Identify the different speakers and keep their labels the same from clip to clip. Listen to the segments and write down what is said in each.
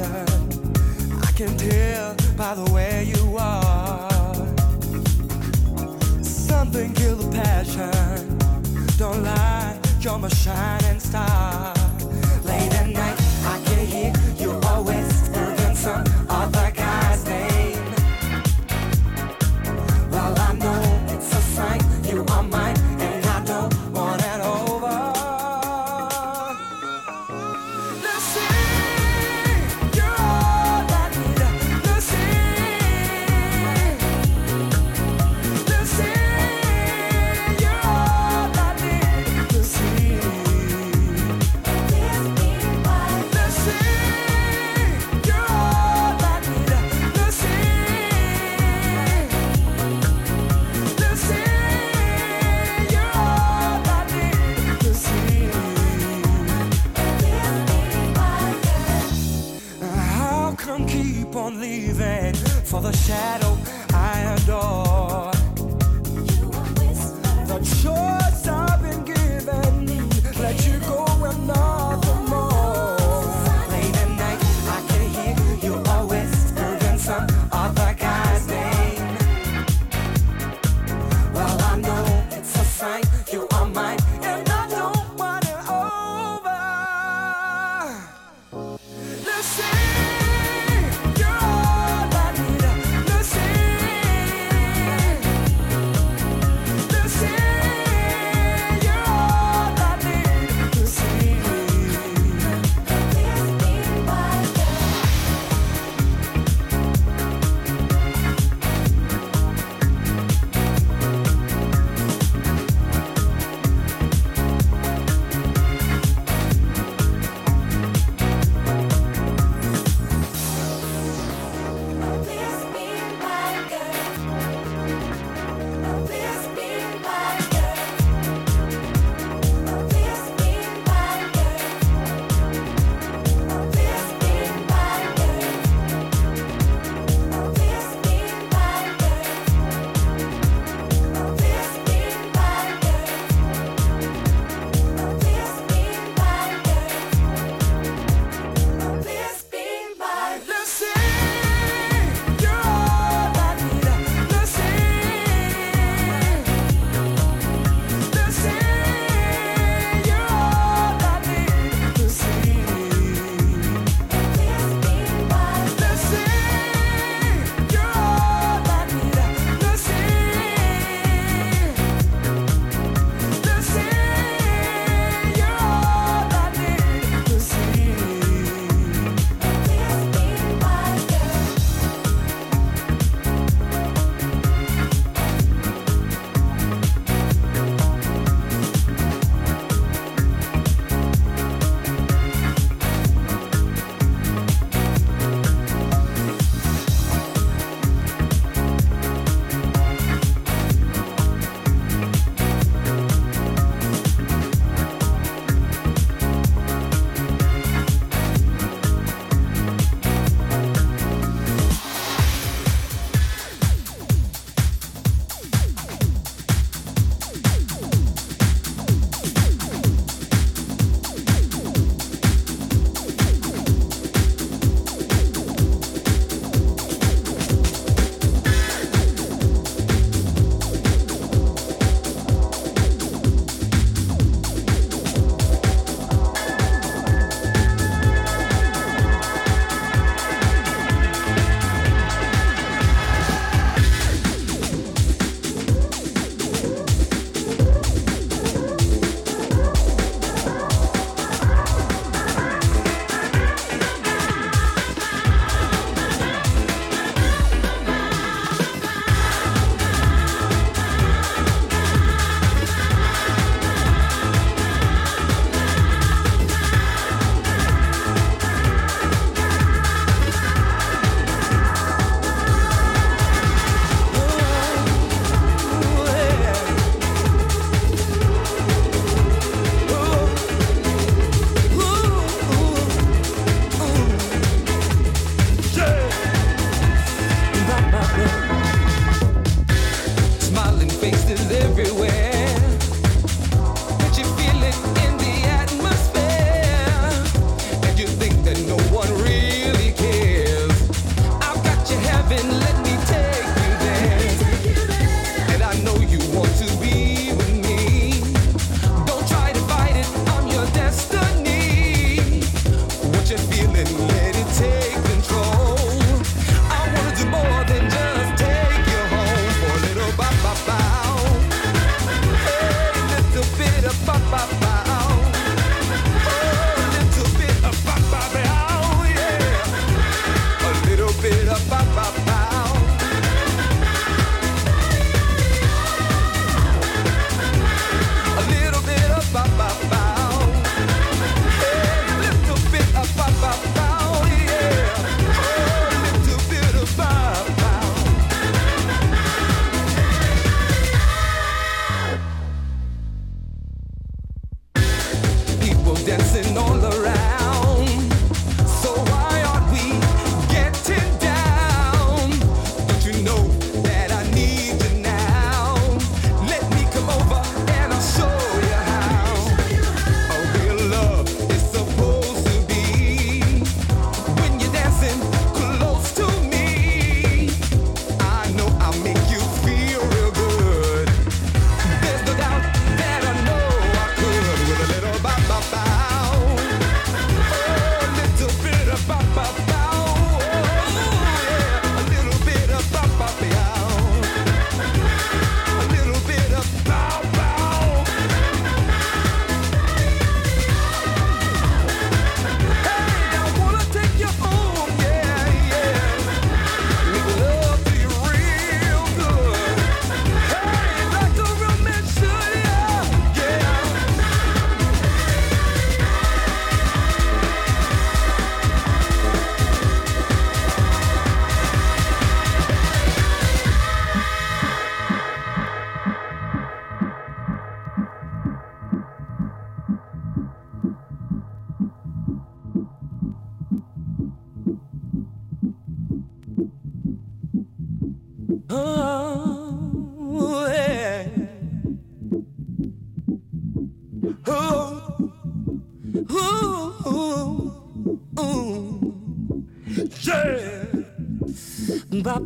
Speaker 1: picture. I can tell by the way you are. Something killed the passion. Don't lie, you're my shining star. Late at night.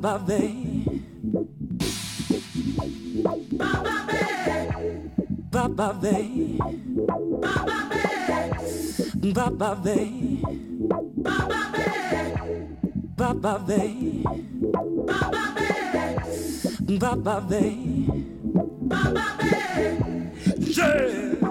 Speaker 2: Baba baby. Baba baby. Baba baby. Baba baby. Baba baby. Baba baby. Baba baby. Yeah.